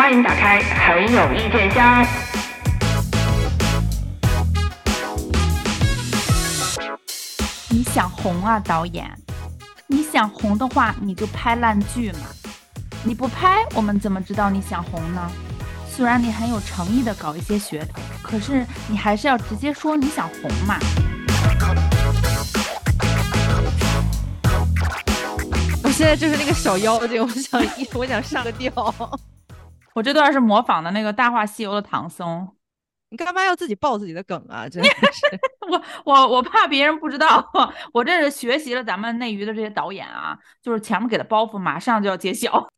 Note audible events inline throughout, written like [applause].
欢迎打开很有意见箱。你想红啊，导演？你想红的话，你就拍烂剧嘛。你不拍，我们怎么知道你想红呢？虽然你很有诚意的搞一些噱头，可是你还是要直接说你想红嘛。我现在就是那个小妖精，我想一，我想上个吊。我这段是模仿的那个《大话西游》的唐僧。你干嘛要自己爆自己的梗啊？真的 [laughs] 是，[laughs] 我我我怕别人不知道，[laughs] 我这是学习了咱们内娱的这些导演啊，就是前面给的包袱马上就要揭晓，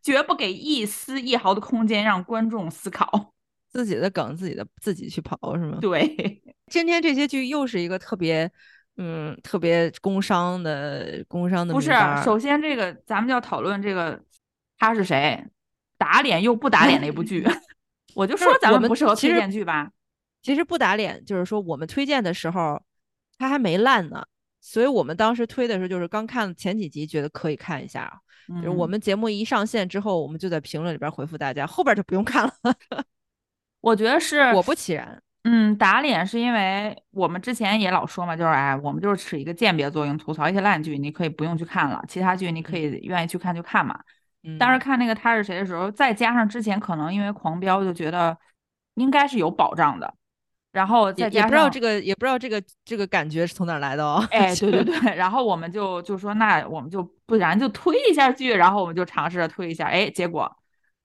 绝不给一丝一毫的空间让观众思考自己的梗，自己的自己去刨是吗？对，今天这些剧又是一个特别嗯特别工伤的工伤的，不是，首先这个咱们就要讨论这个他是谁，打脸又不打脸的一部剧。[laughs] 我就说咱们不适合推荐剧吧，其实不打脸，就是说我们推荐的时候，它还没烂呢，所以我们当时推的时候就是刚看前几集，觉得可以看一下。就是我们节目一上线之后，我们就在评论里边回复大家，后边就不用看了。[laughs] 我 [laughs] 觉得是果不其然，嗯，打脸是因为我们之前也老说嘛，就是哎，我们就是起一个鉴别作用，吐槽一些烂剧，你可以不用去看了，其他剧你可以愿意去看就看嘛。当时看那个他是谁的时候，再加上之前可能因为狂飙就觉得应该是有保障的，然后再加上也不知道这个也不知道这个这个感觉是从哪来的哦。哎，对对对，[laughs] 然后我们就就说那我们就不然就推一下剧，然后我们就尝试着推一下，哎，结果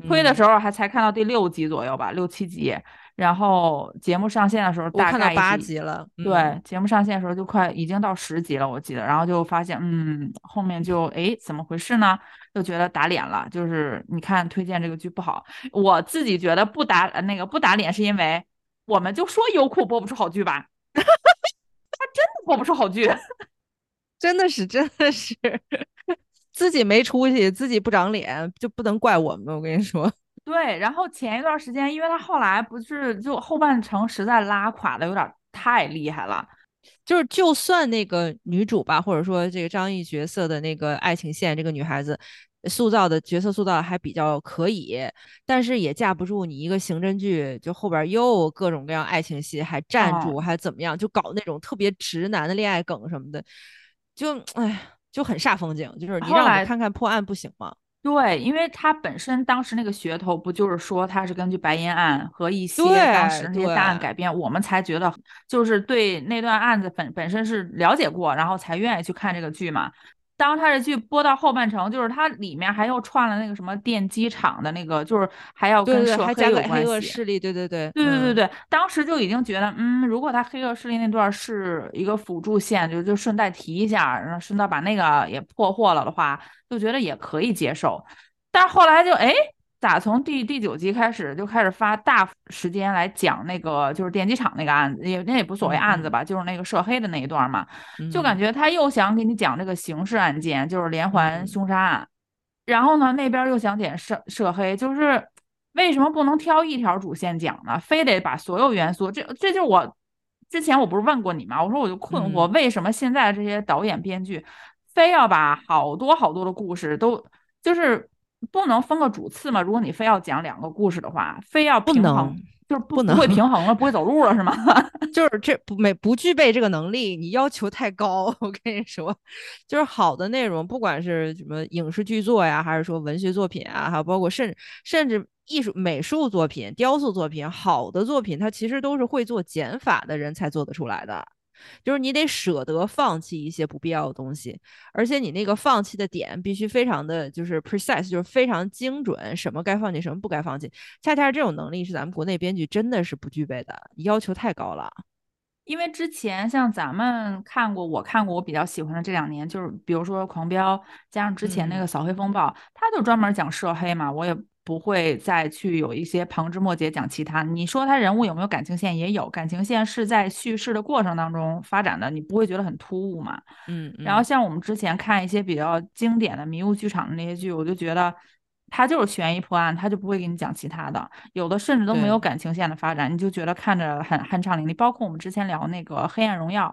推的时候还才看到第六集左右吧，六七集。然后节目上线的时候，大概八集了。对，节目上线的时候就快已经到十集了，我记得。然后就发现，嗯，后面就哎，怎么回事呢？就觉得打脸了。就是你看推荐这个剧不好，我自己觉得不打那个不打脸，是因为我们就说优酷播不出好剧吧，[laughs] 他真的播不出好剧，[laughs] 真的是真的是 [laughs] 自己没出息，自己不长脸，就不能怪我们。我跟你说。对，然后前一段时间，因为他后来不是就后半程实在拉垮的有点太厉害了，就是就算那个女主吧，或者说这个张译角色的那个爱情线，这个女孩子塑造的角色塑造还比较可以，但是也架不住你一个刑侦剧，就后边又各种各样爱情戏，还站住，还怎么样，就搞那种特别直男的恋爱梗什么的，就哎就很煞风景。就是你让我看看破案不行吗？对，因为他本身当时那个噱头不就是说他是根据白银案和一些当时那些大案改编，我们才觉得就是对那段案子本本身是了解过，然后才愿意去看这个剧嘛。当他这剧播到后半程，就是它里面还又串了那个什么电机厂的那个，就是还要跟涉黑有关系。黑恶势力，对对对，对对对对，当时就已经觉得，嗯，如果他黑恶势力那段是一个辅助线，就就顺带提一下，然后顺道把那个也破获了的话，就觉得也可以接受。但是后来就哎。咋从第第九集开始就开始发大时间来讲那个就是电机厂那个案子，也那也不所谓案子吧，就是那个涉黑的那一段嘛，就感觉他又想给你讲这个刑事案件，就是连环凶杀案，然后呢那边又想点涉涉黑，就是为什么不能挑一条主线讲呢？非得把所有元素，这这就是我之前我不是问过你吗？我说我就困惑，为什么现在这些导演编剧非要把好多好多的故事都就是。不能分个主次吗？如果你非要讲两个故事的话，非要不能，就是不能会平衡了，不会走路了是吗？[laughs] 就是这不没不具备这个能力，你要求太高。我跟你说，就是好的内容，不管是什么影视剧作呀，还是说文学作品啊，还有包括甚甚至艺术美术作品、雕塑作品，好的作品，它其实都是会做减法的人才做得出来的。就是你得舍得放弃一些不必要的东西，而且你那个放弃的点必须非常的就是 precise，就是非常精准，什么该放弃，什么不该放弃。恰恰这种能力是咱们国内编剧真的是不具备的，要求太高了。因为之前像咱们看过，我看过，我比较喜欢的这两年，就是比如说《狂飙》，加上之前那个《扫黑风暴》，他就专门讲涉黑嘛，我也。不会再去有一些旁枝末节讲其他。你说他人物有没有感情线？也有感情线是在叙事的过程当中发展的，你不会觉得很突兀嘛？嗯。然后像我们之前看一些比较经典的迷雾剧场的那些剧，我就觉得他就是悬疑破案，他就不会给你讲其他的。有的甚至都没有感情线的发展，你就觉得看着很酣畅淋漓。包括我们之前聊那个《黑暗荣耀》，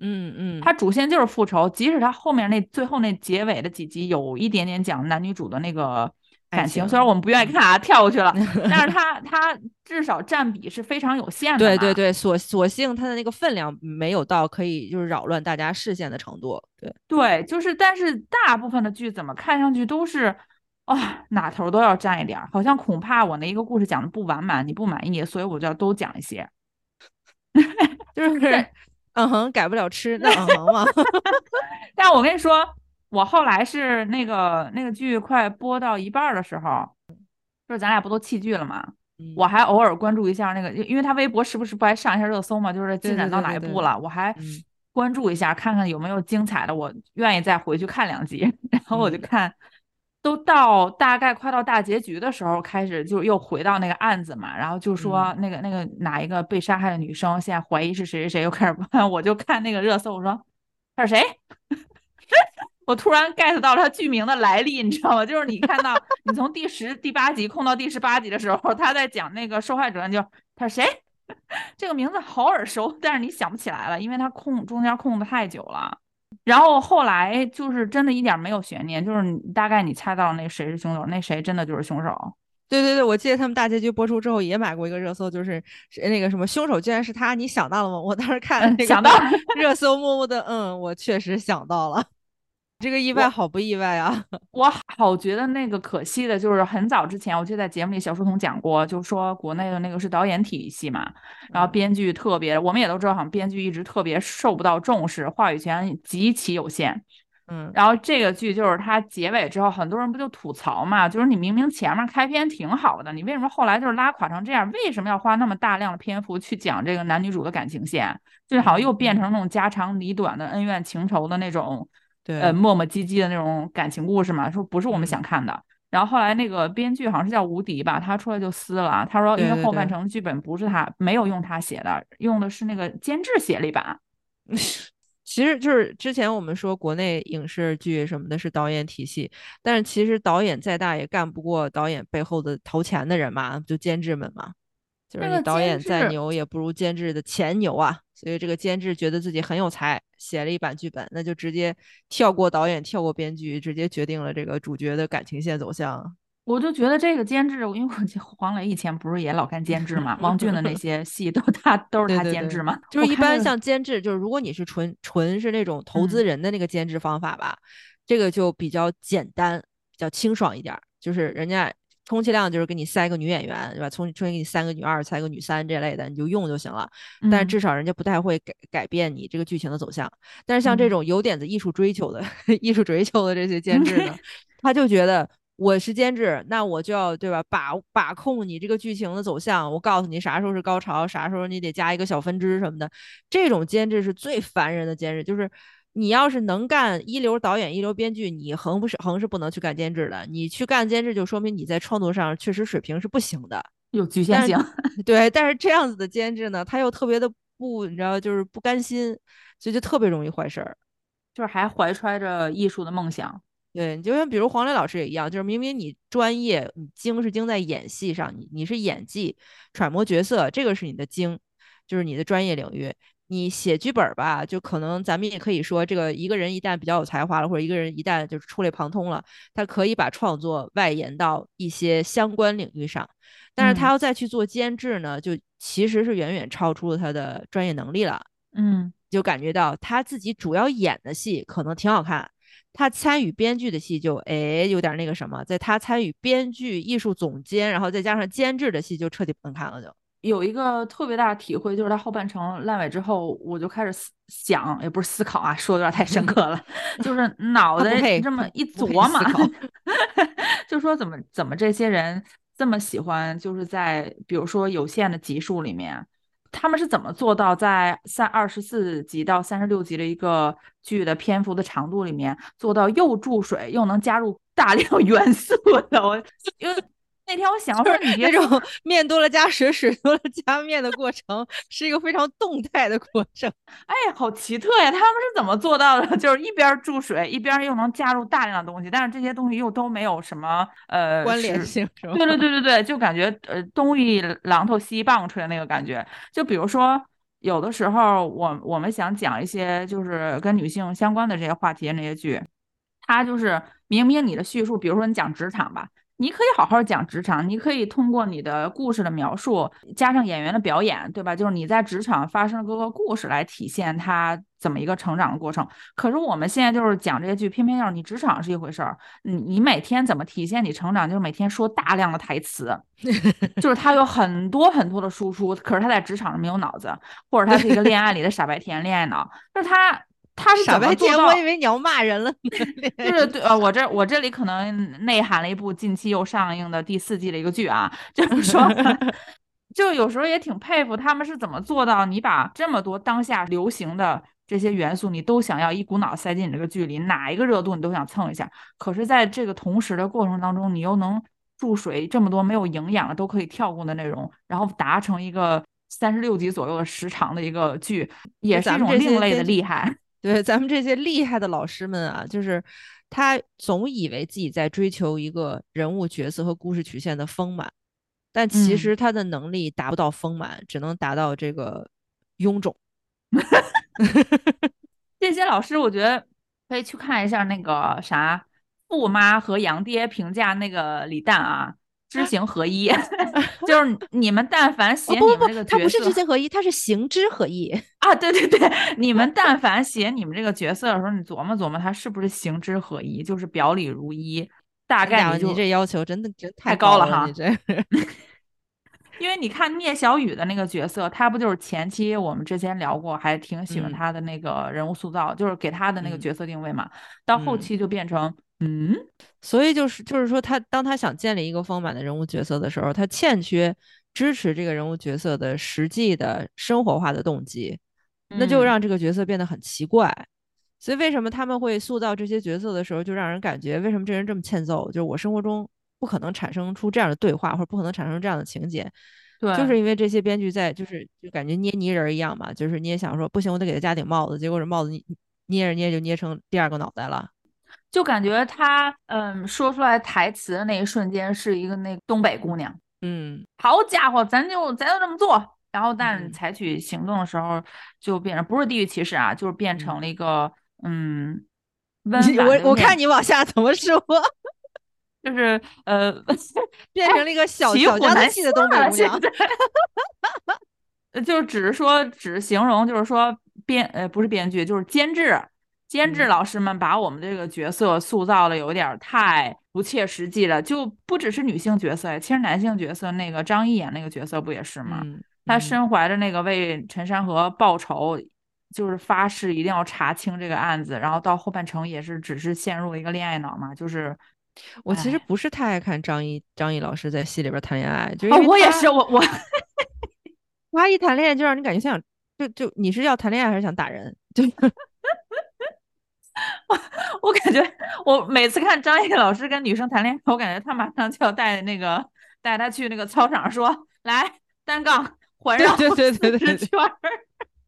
嗯嗯，它主线就是复仇，即使它后面那最后那结尾的几集有一点点讲男女主的那个。感情，虽然我们不愿意看啊，跳过去了，[laughs] 但是它它至少占比是非常有限的。对对，对，所所幸它的那个分量没有到可以就是扰乱大家视线的程度。对对，就是但是大部分的剧怎么看上去都是。啊，哪头都要占一点儿，好像恐怕我那一个故事讲的不完满，你不满意，所以我就要都讲一些。[laughs] 就是嗯哼，改不了吃，那嗯哼嘛。[laughs] 但我跟你说，我后来是那个那个剧快播到一半的时候，就是咱俩不都弃剧了吗？我还偶尔关注一下那个，因为他微博时不时不还上一下热搜嘛，就是进展到哪一步了，我还关注一下，看看有没有精彩的，我愿意再回去看两集，[laughs] 然后我就看。都到大概快到大结局的时候，开始就又回到那个案子嘛，然后就说那个那个哪一个被杀害的女生，现在怀疑是谁谁谁，又开始问，[laughs] 我就看那个热搜，我说他是谁？我突然 get 到了他剧名的来历，你知道吗？就是你看到你从第十第八集控到第十八集的时候，他在讲那个受害者，就他是谁？[laughs] 这个名字好耳熟，但是你想不起来了，因为他空中间空的太久了。然后后来就是真的一点没有悬念，就是你大概你猜到那谁是凶手，那谁真的就是凶手。对对对，我记得他们大结局播出之后也买过一个热搜，就是那个什么凶手居然是他，你想到了吗？我当时看想到热搜，默默的嗯，我确实想到了。这个意外好不意外啊！[laughs] 我好觉得那个可惜的就是很早之前，我就在节目里小书童讲过，就说国内的那个是导演体系嘛，然后编剧特别，我们也都知道，好像编剧一直特别受不到重视，话语权极其有限。嗯，然后这个剧就是它结尾之后，很多人不就吐槽嘛，就是你明明前面开篇挺好的，你为什么后来就是拉垮成这样？为什么要花那么大量的篇幅去讲这个男女主的感情线？就是好像又变成那种家长里短的恩怨情仇的那种。呃，磨磨唧唧的那种感情故事嘛，说不是我们想看的。然后后来那个编剧好像是叫吴迪吧，他出来就撕了，他说因为后半程剧本不是他，没有用他写的，用的是那个监制写了一版。[laughs] 其实就是之前我们说国内影视剧什么的是导演体系，但是其实导演再大也干不过导演背后的投钱的人嘛，就监制们嘛。就是你导演再牛也不如监制的钱牛啊，所以这个监制觉得自己很有才，写了一版剧本，那就直接跳过导演，跳过编剧，直接决定了这个主角的感情线走向。我就觉得这个监制，因为我黄磊以前不是也老干监制嘛，王俊的那 [laughs] 些戏都他都是他监制嘛。就是一般像监制，就是如果你是纯纯是那种投资人的那个监制方法吧，这个就比较简单，比较清爽一点，就是人家。充其量就是给你塞个女演员，对吧？充充给你塞个女二，塞个女三这类的，你就用就行了。但是至少人家不太会改改变你这个剧情的走向。但是像这种有点子艺术追求的、[laughs] 艺术追求的这些 [laughs] 监制呢，他就觉得我是监制，那我就要对吧？把把控你这个剧情的走向，我告诉你啥时候是高潮，啥时候你得加一个小分支什么的。这种监制是最烦人的监制，就是。你要是能干一流导演、一流编剧，你横不是横是不能去干监制的。你去干监制，就说明你在创作上确实水平是不行的，有局限性。对，但是这样子的监制呢，他又特别的不，你知道，就是不甘心，所以就特别容易坏事儿，就是还怀揣着艺术的梦想。对，你就像比如黄磊老师也一样，就是明明你专业，你精是精在演戏上，你你是演技、揣摩角色，这个是你的精，就是你的专业领域。你写剧本吧，就可能咱们也可以说，这个一个人一旦比较有才华了，或者一个人一旦就是触类旁通了，他可以把创作外延到一些相关领域上。但是他要再去做监制呢，就其实是远远超出了他的专业能力了。嗯，就感觉到他自己主要演的戏可能挺好看，他参与编剧的戏就哎有点那个什么，在他参与编剧、艺术总监，然后再加上监制的戏就彻底不能看了就。有一个特别大的体会，就是他后半程烂尾之后，我就开始思想，也不是思考啊，说的有点太深刻了，[laughs] 就是脑袋这么一琢磨，[laughs] 就说怎么怎么这些人这么喜欢，就是在比如说有限的集数里面，他们是怎么做到在三二十四集到三十六集的一个剧的篇幅的长度里面，做到又注水又能加入大量 [laughs] 元素的？我因为。那天我想说，[laughs] 你这种面多了加水，水多了加面的过程，是一个非常动态的过程。[laughs] 哎，好奇特呀！他们是怎么做到的？[laughs] 就是一边注水，一边又能加入大量的东西，但是这些东西又都没有什么呃关联性，是吧？对对对对对，就感觉呃东一榔头西一棒槌的那个感觉。就比如说，有的时候我我们想讲一些就是跟女性相关的这些话题那些剧，它就是明明你的叙述，比如说你讲职场吧。你可以好好讲职场，你可以通过你的故事的描述，加上演员的表演，对吧？就是你在职场发生各个故事来体现他怎么一个成长的过程。可是我们现在就是讲这些剧，偏偏要是你职场是一回事儿，你你每天怎么体现你成长，就是每天说大量的台词，[laughs] 就是他有很多很多的输出，可是他在职场上没有脑子，或者他是一个恋爱里的傻白甜恋爱脑，就是他。他是傻白甜，我以为你要骂人了。[laughs] 就是对呃，我这我这里可能内涵了一部近期又上映的第四季的一个剧啊，[laughs] 就是说，[laughs] 就有时候也挺佩服他们是怎么做到，你把这么多当下流行的这些元素，你都想要一股脑塞进你这个剧里，哪一个热度你都想蹭一下。可是，在这个同时的过程当中，你又能注水这么多没有营养的都可以跳过的内容，然后达成一个三十六集左右的时长的一个剧，也是一种另类的厉害。对，咱们这些厉害的老师们啊，就是他总以为自己在追求一个人物角色和故事曲线的丰满，但其实他的能力达不到丰满，只能达到这个臃肿。[laughs] [laughs] 这些老师，我觉得可以去看一下那个啥，富妈和杨爹评价那个李诞啊。知行合一，[laughs] 就是你们但凡写你们这个角色，他不是知行合一，他是行知合一 [laughs] 啊！对对对，你们但凡写你们这个角色的时候，你琢磨琢磨，他是不是行知合一，就是表里如一。大概你这要求真的真太高了哈！你这，[laughs] 因为你看聂小雨的那个角色，他不就是前期我们之前聊过，还挺喜欢他的那个人物塑造，就是给他的那个角色定位嘛。到后期就变成。嗯，所以就是就是说，他当他想建立一个丰满的人物角色的时候，他欠缺支持这个人物角色的实际的生活化的动机，那就让这个角色变得很奇怪。所以为什么他们会塑造这些角色的时候，就让人感觉为什么这人这么欠揍？就是我生活中不可能产生出这样的对话，或者不可能产生这样的情节。对，就是因为这些编剧在就是就感觉捏泥人一样嘛，就是你也想说不行，我得给他加顶帽子，结果这帽子捏捏着捏就捏成第二个脑袋了。就感觉他，嗯，说出来台词的那一瞬间是一个那东北姑娘，嗯，好家伙，咱就咱就这么做，然后但采取行动的时候就变成不是地域歧视啊，就是变成了一个，嗯，温我我看你往下怎么说，就是呃，[laughs] 变成了一个小小家子气的东北姑娘，[laughs] 就只是说只形容，就是说编呃不是编剧，就是监制。监制老师们把我们这个角色塑造的有点太不切实际了，就不只是女性角色，其实男性角色那个张译演那个角色不也是吗？他身怀着那个为陈山河报仇，就是发誓一定要查清这个案子，然后到后半程也是只是陷入了一个恋爱脑嘛。就是我其实不是太爱看张译张译老师在戏里边谈恋爱，就我也是我我他一谈恋爱就让你感觉像就就你是要谈恋爱还是想打人？就。[laughs] 我我感觉，我每次看张译老师跟女生谈恋爱，我感觉他马上就要带那个带他去那个操场说来单杠环绕对对对对圈儿，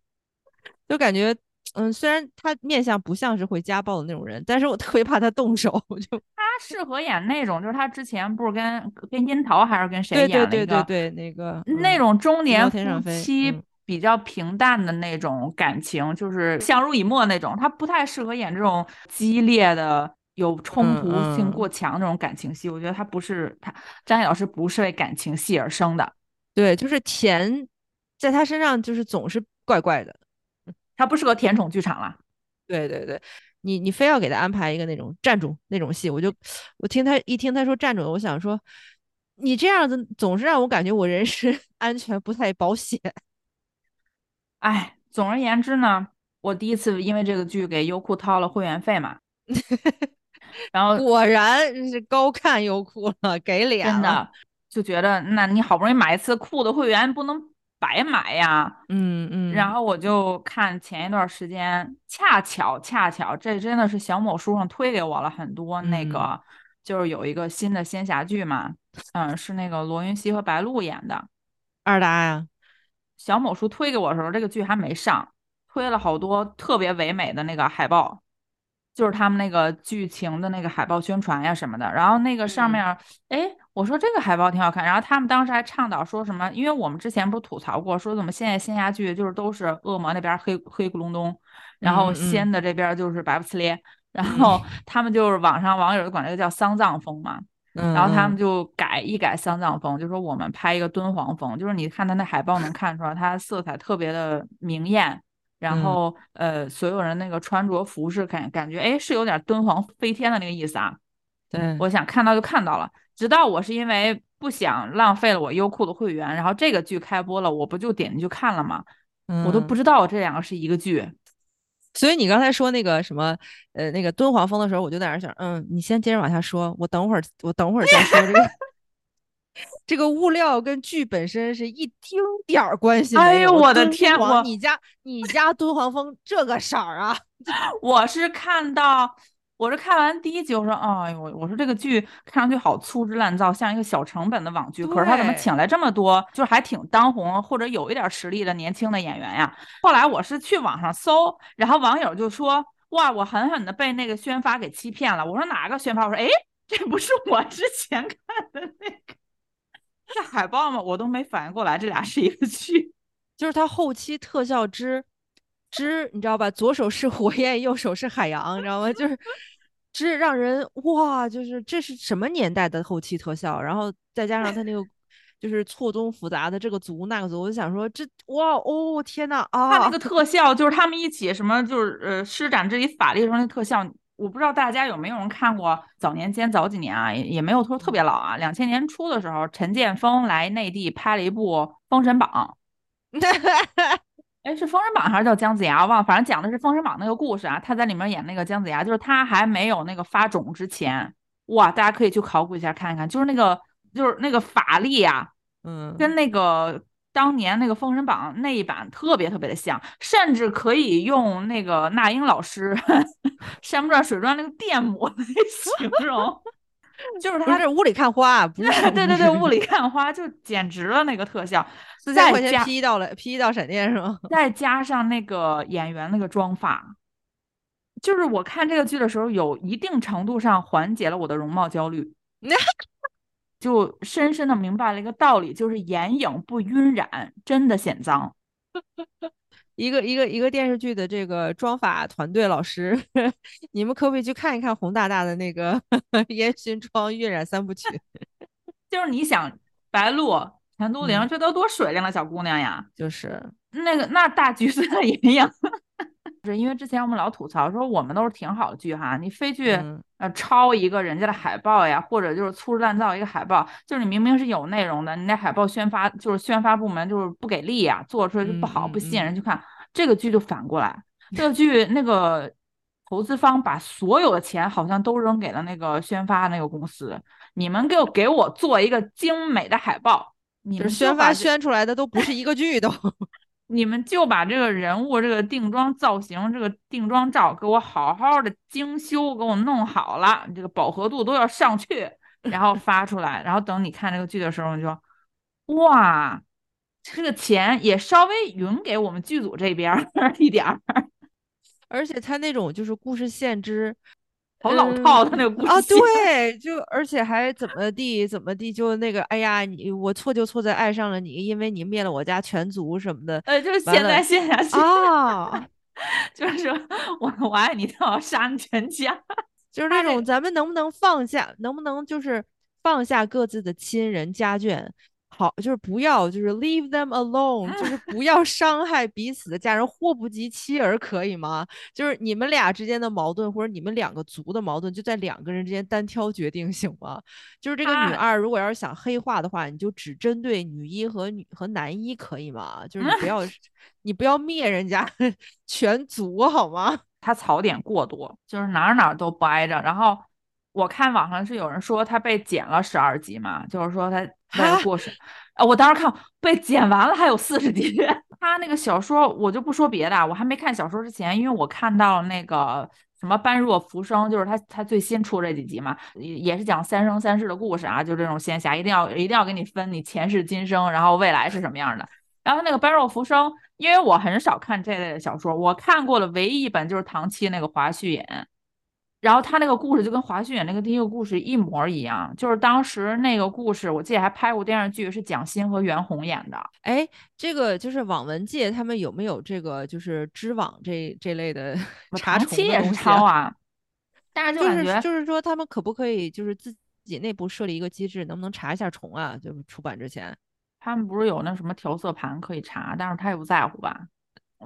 [laughs] 就感觉嗯，虽然他面相不像是会家暴的那种人，但是我特别怕他动手。就他适合演那种，就是他之前不是跟跟樱桃还是跟谁演了一个对对对那个那种中年夫妻。比较平淡的那种感情，就是相濡以沫那种，他不太适合演这种激烈的、有冲突性过强那种感情戏。我觉得他不是他张译老师不是为感情戏而生的。对，就是甜，在他身上就是总是怪怪的，[laughs] 他不适合甜宠剧场了。对对对，你你非要给他安排一个那种站住那种戏，我就我听他一听他说站住，我想说，你这样子总是让我感觉我人身 [laughs] 安全不太保险。哎，总而言之呢，我第一次因为这个剧给优酷掏了会员费嘛，[laughs] 然后果然是高看优酷了，给脸真的就觉得，那你好不容易买一次酷的会员，不能白买呀。嗯嗯。然后我就看前一段时间，恰巧恰巧，这真的是小某书上推给我了很多那个，就是有一个新的仙侠剧嘛，嗯，是那个罗云熙和白鹿演的，二搭呀。小某书推给我的时候，这个剧还没上，推了好多特别唯美的那个海报，就是他们那个剧情的那个海报宣传呀什么的。然后那个上面，哎，我说这个海报挺好看。然后他们当时还倡导说什么，因为我们之前不是吐槽过，说怎么现在仙侠剧就是都是恶魔那边黑黑咕隆咚，然后仙的这边就是白不呲咧。然后他们就是网上网友就管这个叫丧葬风嘛。嗯，然后他们嗯就改一改丧葬风，就说我们拍一个敦煌风，就是你看他那海报能看出来，它色彩特别的明艳，然嗯后呃，所有人那个穿着服饰感感觉哎是有点敦煌飞天的那个意思啊。对，我想看到就看到了，直到我是因为不想浪费了我优酷的会员，然后这个剧开播了，我不就点进去看了吗？我都不嗯知道这两个是一个剧。所以你刚才说那个什么，呃，那个敦煌风的时候，我就在那想，嗯，你先接着往下说，我等会儿，我等会儿再说这个。[laughs] 这个物料跟剧本身是一丁点儿关系没有。哎呦我的天我你家你家敦煌风这个色儿啊？我是看到，我是看完第一集，我说，哎呦，我说这个剧看上去好粗制滥造，像一个小成本的网剧。可是他怎么请来这么多，就是还挺当红或者有一点实力的年轻的演员呀？后来我是去网上搜，然后网友就说，哇，我狠狠的被那个宣发给欺骗了。我说哪个宣发？我说，哎，这不是我之前看的那个。是海报吗？我都没反应过来，这俩是一个剧。就是它后期特效之之，你知道吧？左手是火焰，右手是海洋，你知道吗？就是之让人哇，就是这是什么年代的后期特效？然后再加上他那个就是错综复杂的这个族那个族，我就想说这哇哦天呐啊！他那个 [laughs] 特效就是他们一起什么就是呃施展自己法力的时候那特效，我不知道大家有没有人看过早年间早几年啊，也也没有说特别老啊，两千年初的时候，陈建锋来内地拍了一部《封神榜》，[laughs] 哎，是《封神榜》还是叫姜子牙？忘了，反正讲的是《封神榜》那个故事啊。他在里面演那个姜子牙，就是他还没有那个发种之前，哇，大家可以去考古一下看一看，就是那个就是那个法力啊，嗯，跟那个当年那个《封神榜》那一版特别特别的像，甚至可以用那个那英老师 [laughs]《山不转水转》那个电母来形容，就是他这雾里看花，不是 [laughs] 对对对，雾里 [laughs] 看花，就简直了那个特效，四千块钱 P 到了 P 到闪电是吗？再加上那个演员那个妆发，就是我看这个剧的时候，有一定程度上缓解了我的容貌焦虑。[laughs] 就深深的明白了一个道理，就是眼影不晕染，真的显脏。一个一个一个电视剧的这个妆法团队老师，[laughs] 你们可不可以去看一看洪大大的那个 [laughs] 烟熏妆晕染三部曲？[laughs] 就是你想，白鹿、陈都灵，嗯这都多水灵的小姑娘呀，就是那个那大橘子的眼影。是因为之前我们老吐槽说我们都是挺好的剧哈，你非去、嗯呃抄一个人家的海报呀，或者就是粗制滥造一个海报，就是你明明是有内容的，你那海报宣发就是宣发部门就是不给力呀，做出来就不好，不吸引人去看。这个剧就反过来，[laughs] 这个剧那个投资方把所有的钱好像都扔给了那个宣发那个公司，你们给我给我做一个精美的海报，你们就是宣发宣出来的都不是一个剧都。你们就把这个人物、这个定妆造型、这个定妆照给我好好的精修，给我弄好了，这个饱和度都要上去，然后发出来，然后等你看这个剧的时候，你就哇，这个钱也稍微匀给我们剧组这边 [laughs] 一点儿，而且他那种就是故事线之好老套他那个故事啊，对，就而且还怎么地怎么地，就那个哎呀，你我错就错在爱上了你，因为你灭了我家全族什么的呃，就是现在陷下去，啊，[laughs] 就是说我我爱你，但我要杀你全家。[laughs] 就是那种咱们能不能放下，能不能就是放下各自的亲人家眷，好，就是不要就是 leave them alone，就 [laughs] 是不要伤害彼此的家人，祸不及妻儿，可以吗？就是你们俩之间的矛盾，或者你们两个族的矛盾，就在两个人之间单挑决定，行吗？就是这个女啊二，如果要是想黑化的话，你就只针对女一和女和男一，可以吗？就是你不要 [laughs] 你不要灭人家全族，好吗？他槽点过多，就是哪儿哪儿都不挨着。然后我看网上是有人说他被剪了十二集嘛，就是说他为了哈过审，啊，我当时看被剪完了还有四十集。[laughs] 他那个小说我就不说别的，我还没看小说之前，因为我看到那个什么般若浮生，就是他他最新出这几集嘛，也也是讲三生三世的故事啊，就这种仙侠，一定要一定要给你分你前世今生，然后未来是什么样的。然后那个般若浮生，因为我很少看这类的小说，我看过的唯一一本就是唐七那个华胥引，然后他那个故事就跟华胥引那个第一个故事一模一样，就是当时那个故事，我记得还拍过电视剧，是蒋欣和袁弘演的。哎，这个就是网文界他们有没有这个就是知网这这类的查唐重的七也是东西抄啊，但是就就是感觉就是说他们可不可以就是自己内部设立一个机制，能不能查一下重啊？就是出版之前，他们不是有那什么调色盘可以查，但是他也不在乎吧？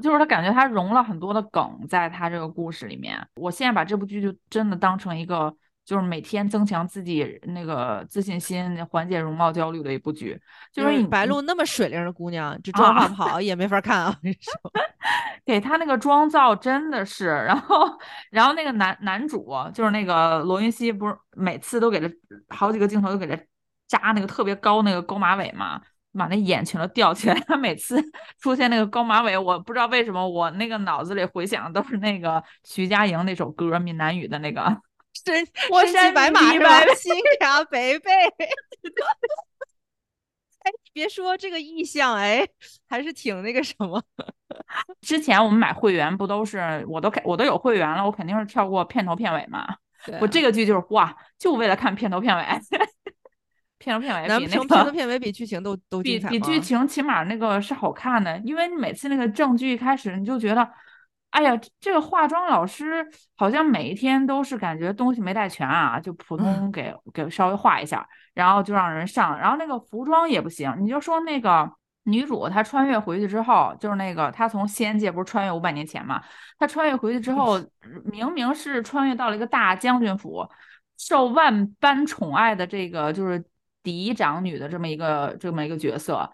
就是他感觉他融了很多的梗在他这个故事里面。我现在把这部剧就真的当成一个，就是每天增强自己那个自信心、缓解容貌焦虑的一部剧。就是你白鹿那么水灵的姑娘，这妆化不 [laughs] 好也没法看啊！我跟你说，给他那个妆造真的是，然后然后那个男男主就是那个罗云熙，不是每次都给他好几个镜头都给他扎那个特别高那个高马尾嘛。把那眼全都吊起来，[laughs] 他每次出现那个高马尾，我不知道为什么，我那个脑子里回想的都是那个徐佳莹那首歌，闽南语的那个 [laughs] “身我身白马是吧？[laughs] 心卡北北。哎，别说这个意象，哎，还是挺那个什么。之前我们买会员不都是，我都我都有会员了，我肯定是跳过片头片尾嘛。我这个剧就是哇，就为了看片头片尾。片头片尾比那个片头片尾比剧情都都比比剧情起码那个是好看的，因为你每次那个正剧一开始你就觉得，哎呀，这个化妆老师好像每一天都是感觉东西没带全啊，就普通给给稍微画一下，然后就让人上，然后那个服装也不行，你就说那个女主她穿越回去之后，就是那个她从仙界不是穿越五百年前嘛，她穿越回去之后，[laughs] 明明是穿越到了一个大将军府，受万般宠爱的这个就是。嫡长女的这么一个这么一个角色，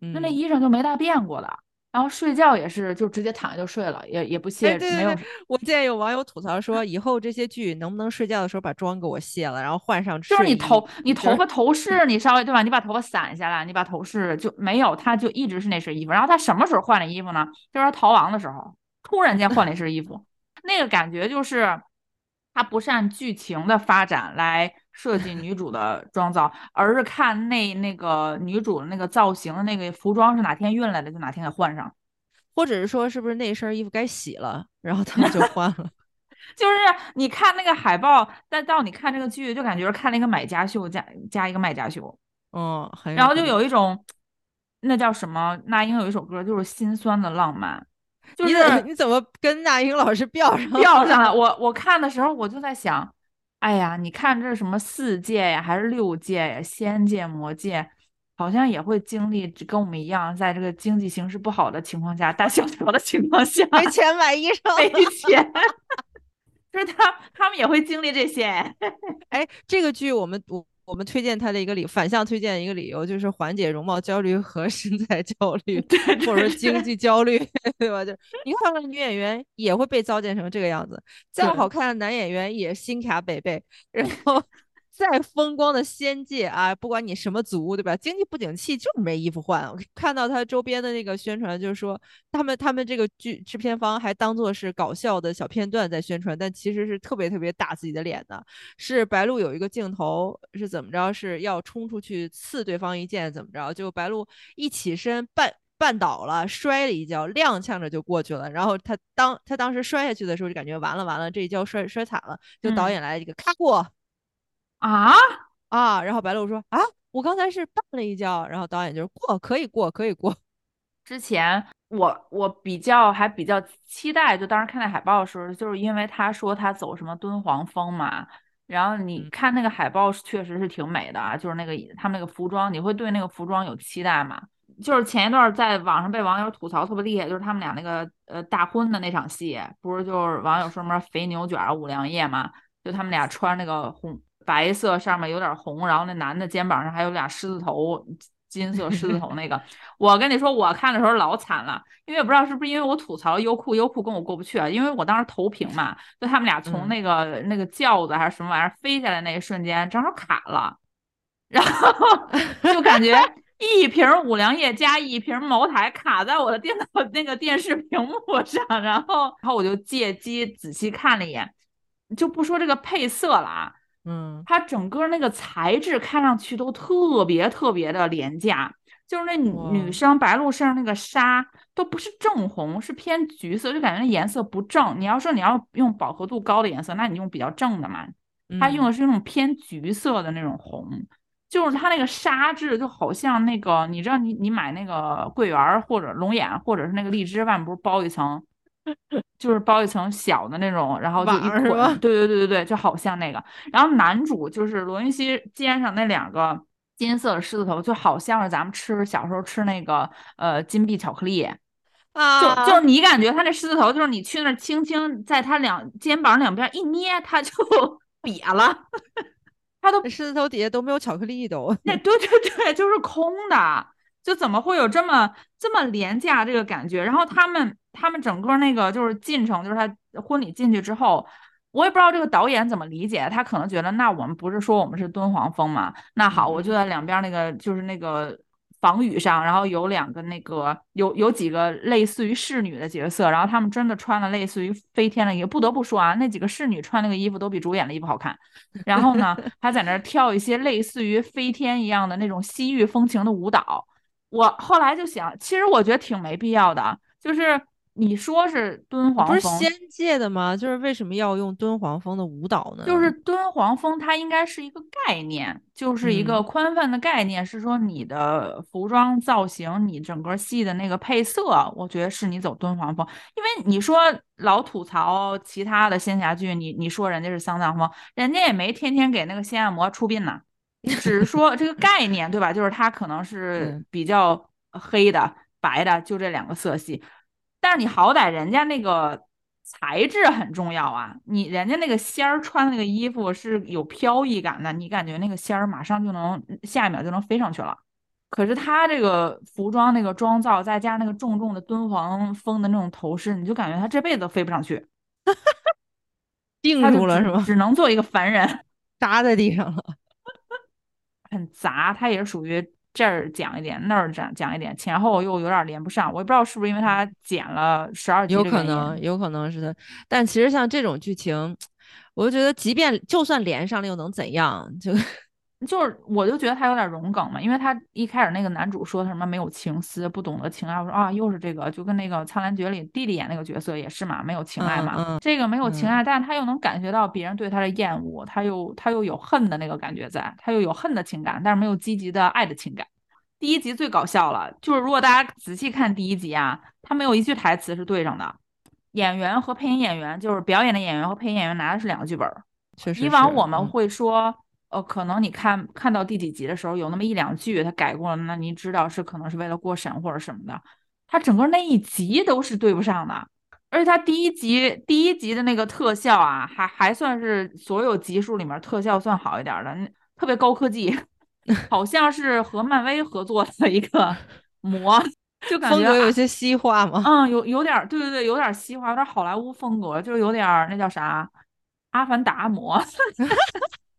那那衣裳就没大变过的，然后睡觉也是就直接躺下就睡了，也也不卸。没有，我见有网友吐槽说，以后这些剧能不能睡觉的时候把妆给我卸了，然后换上就是你头你头发头饰你稍微对吧？你把头发散下来，你把头饰就没有，他就一直是那身衣服。然后他什么时候换的衣服呢？就是他逃亡的时候，突然间换了一身衣服，[laughs] 那个感觉就是他不是按剧情的发展来。设计女主的妆造，而是看那那个女主的那个造型的那个服装是哪天运来的，就哪天给换上，[laughs] 或者是说是不是那身衣服该洗了，然后他们就换了。[laughs] 就是你看那个海报，再到你看这个剧，就感觉看了一个买家秀加加一个卖家秀，嗯，然后就有一种那叫什么？那英有一首歌就是心酸的浪漫，就是你怎么跟那英老师 [laughs] 飙上飙上了？我我看的时候我就在想。哎呀，你看这是什么四界呀，还是六界呀？仙界、魔界，好像也会经历跟我们一样，在这个经济形势不好的情况下，大萧条的情况下，没钱买衣裳，没钱，[laughs] 就是他他们也会经历这些。哎，这个剧我们我。我们推荐他的一个理反向推荐一个理由就是缓解容貌焦虑和 [laughs] 身材焦虑，或者说经济焦虑，对吧？就你看看女演员也会被糟践成这个样子，再好看的男演员也心卡北北，然后。再风光的仙界啊，不管你什么族，对吧？经济不景气就是没衣服换。我 [laughs] 看到他周边的那个宣传，就是说他们他们这个剧制片方还当做是搞笑的小片段在宣传，但其实是特别特别打自己的脸的。是白鹿有一个镜头是怎么着？是要冲出去刺对方一剑，怎么着？就白鹿一起身绊绊倒了，摔了一跤，踉跄着就过去了。然后他当他当时摔下去的时候，就感觉完了完了，这一跤摔摔惨了。就导演来一个咔过。啊啊！然后白鹿说：“啊，我刚才是绊了一跤。”然后导演就是过，可以过，可以过。之前我我比较还比较期待，就当时看那海报的时候，就是因为他说他走什么敦煌风嘛。然后你看那个海报，确实是挺美的啊，就是那个他们那个服装，你会对那个服装有期待吗？就是前一段在网上被网友吐槽特别厉害，就是他们俩那个呃大婚的那场戏，不是就是网友说什么肥牛卷五粮液嘛？就他们俩穿那个红。白色上面有点红，然后那男的肩膀上还有俩狮子头，金色狮子头那个。我跟你说，我看的时候老惨了，因为不知道是不是因为我吐槽优酷，优酷跟我过不去啊。因为我当时投屏嘛，就他们俩从那个那个轿子还是什么玩意儿飞下来那一瞬间，正好卡了，然后 [laughs] 就感觉一瓶五粮液加一瓶茅台卡在我的电脑那个电视屏幕上，然后然后我就借机仔细看了一眼，就不说这个配色了啊。嗯，它整个那个材质看上去都特别特别的廉价，就是那女女生白鹿身上那个纱都不是正红，是偏橘色，就感觉那颜色不正。你要说你要用饱和度高的颜色，那你用比较正的嘛。它用的是那种偏橘色的那种红，就是它那个纱质就好像那个，你知道你你买那个桂圆或者龙眼或者是那个荔枝外面不是包一层就是包一层小的那种，然后就一捆，对对对对对，就好像那个。然后男主就是罗云熙肩上那两个金色的狮子头，就好像是咱们吃小时候吃那个呃金币巧克力，啊，就就是你感觉他那狮子头，就是你去那儿轻轻在他两肩膀两边一捏，他就 [laughs] 瘪了，他都狮子头底下都没有巧克力都。那对对对，就是空的，就怎么会有这么这么廉价这个感觉？然后他们他们整个那个就是进程，就是他婚礼进去之后，我也不知道这个导演怎么理解，他可能觉得那我们不是说我们是敦煌风嘛？那好，我就在两边那个就是那个房宇上，然后有两个那个有有几个类似于侍女的角色，然后他们真的穿了类似于飞天的衣服，不得不说啊，那几个侍女穿那个衣服都比主演的衣服好看。然后呢，[laughs] 还在那儿跳一些类似于飞天一样的那种西域风情的舞蹈。我后来就想，其实我觉得挺没必要的，就是你说是敦煌风，不是仙界的吗？就是为什么要用敦煌风的舞蹈呢？就是敦煌风，它应该是一个概念，就是一个嗯宽泛的概念，是说你的服装造型，你整个戏的那个配色，我觉得是你走敦煌风。因为你说老吐槽其他的仙侠剧，你你说人家是丧葬风，人家也没天天给那个仙按摩出殡呢，只是说这个概念，对吧？就是它可能是嗯比较黑的、白的，就这两个色系。但是你好歹人家那个材质很重要啊，你人家那个仙儿穿那个衣服是有飘逸感的，你感觉那个仙儿马上就能下一秒就能飞上去了。可是他这个服装那个妆造，再加上那个重重的敦煌风的那种头饰，你就感觉他这辈子都飞不上去，[laughs] 定他就只住了是吗？只能做一个凡人，[laughs] 扎在地上了。很杂。它也是属于这儿讲一点，那儿讲讲一点，前后又有点连不上。我也不知道是不是因为它剪了十二集有可能，有可能是的。但其实像这种剧情，我就觉得，即便就算连上了，又能怎样？就就是我就觉得他有点融梗嘛，因为他一开始那个男主说他什么没有情思，不懂得情爱，我说啊又是这个，就跟那个《苍兰诀》里弟弟演那个角色也是嘛，没有情爱嘛，嗯嗯这个没有情嗯爱，但是他又能感觉到别人对他的厌恶，他又他又有恨的那个感觉在，他又有恨的情感，但是没有积极的爱的情感。第一集最搞笑了，就是如果大家仔细看第一集啊，他没有一句台词是对上的，演员和配音演员就是表演的演员和配音演员拿的是两个剧本儿。确实以往我们会说，呃，可能你看看到第几集的时候，有那么一两句他改过了，那你知道是可能是为了过审或者什么的。他整个那一集都是对不上的，而且他第一集第一集的那个特效啊，还还算是所有集数里面特效算好一点儿的，特别高科技，[laughs] 好像是和漫威合作的一个 [laughs] 模，就感觉啊格有些西化嘛。嗯，有有点儿，对对对，有点儿西化，有点好莱坞风格，就是有点儿那叫啥，阿凡达模。[laughs]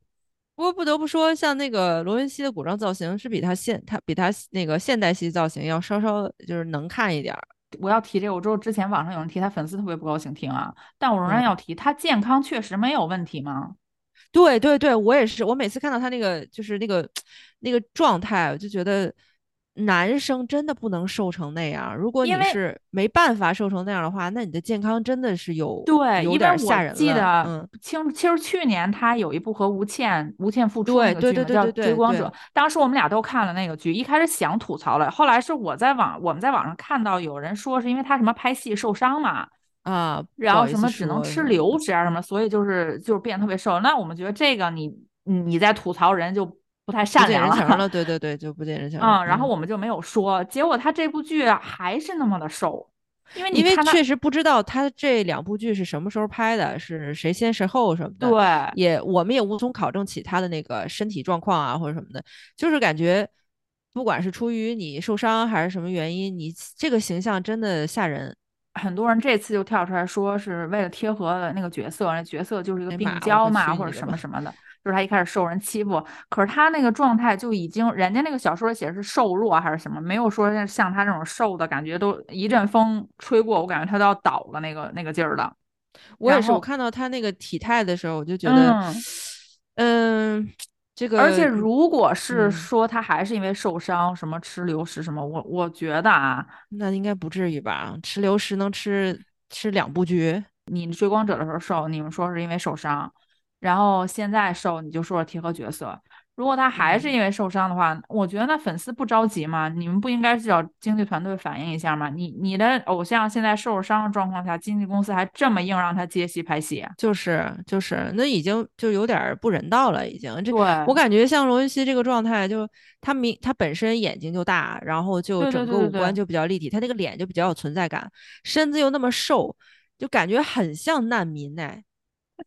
不过不得不说，像那个罗云熙的古装造型是比他现他比他那个现代戏造型要稍稍就是能看一点儿。我要提这个，我知道之前网上有人提他粉丝特别不高兴听啊，但我仍然嗯要提，他健康确实没有问题吗？对对对，我也是，我每次看到他那个就是那个那个状态，我就觉得男生真的不能瘦成那样。如果你是没办法瘦成那样的话，那你的健康真的是有对，有点儿吓人了记得嗯，清，其实去年他有一部和吴倩吴倩复出对那个剧嘛，叫《对对对对对追光者》。当时我们俩都看了那个剧，一开始想吐槽了，后来是我在网我们在网上看到有人说是因为他什么拍戏受伤嘛，啊，然后什么只能吃流食啊什么，所以就是就是变得特别瘦。那我们觉得这个你你在吐槽人就不太不善良了。对对对，就不见人情了。嗯，然后我们就没有说，结果他这部剧啊还是那么的瘦，因为你因为确实不知道他这两部剧是什么时候拍的，是谁先谁后什么的。对也我们也无从考证起他的那个身体状况啊或者什么的，就是感觉不管是出于你受伤还是什么原因，你这个形象真的吓人。很多人这次就跳出来说是为了贴合那个角色，那角色就是一个病娇嘛或者什么什么的，就是他一开始受人欺负，可是他那个状态就已经，人家那个小说写的是瘦弱还是什么，没有说像他这种瘦的感觉，都一阵风吹过，我感觉他都要倒了那个那个劲儿的。我也是，我看到他那个体态的时候，我就觉得，嗯，这个而且如果是嗯说他还是因为受伤，什么吃流食什么，我我觉得啊，那应该不至于吧？吃流食能吃吃两部剧，你追光者的时候瘦，你们说是因为受伤，然后现在瘦你就说说贴合角色。如果他还是因为受伤的话，我觉得那粉丝不着急吗？你们不应该去找经纪团队反映一下吗？你你的偶像现在受伤的状况下，经纪公司还这么硬让他接戏拍戏，就是就是，那已经就有点儿不人道了，已经。这对，我感觉像罗云熙这个状态，就他明他本身眼睛就大，然后就整个五官就比较立体，他那个脸就比较有存在感，身子又那么瘦，就感觉很像难民哎。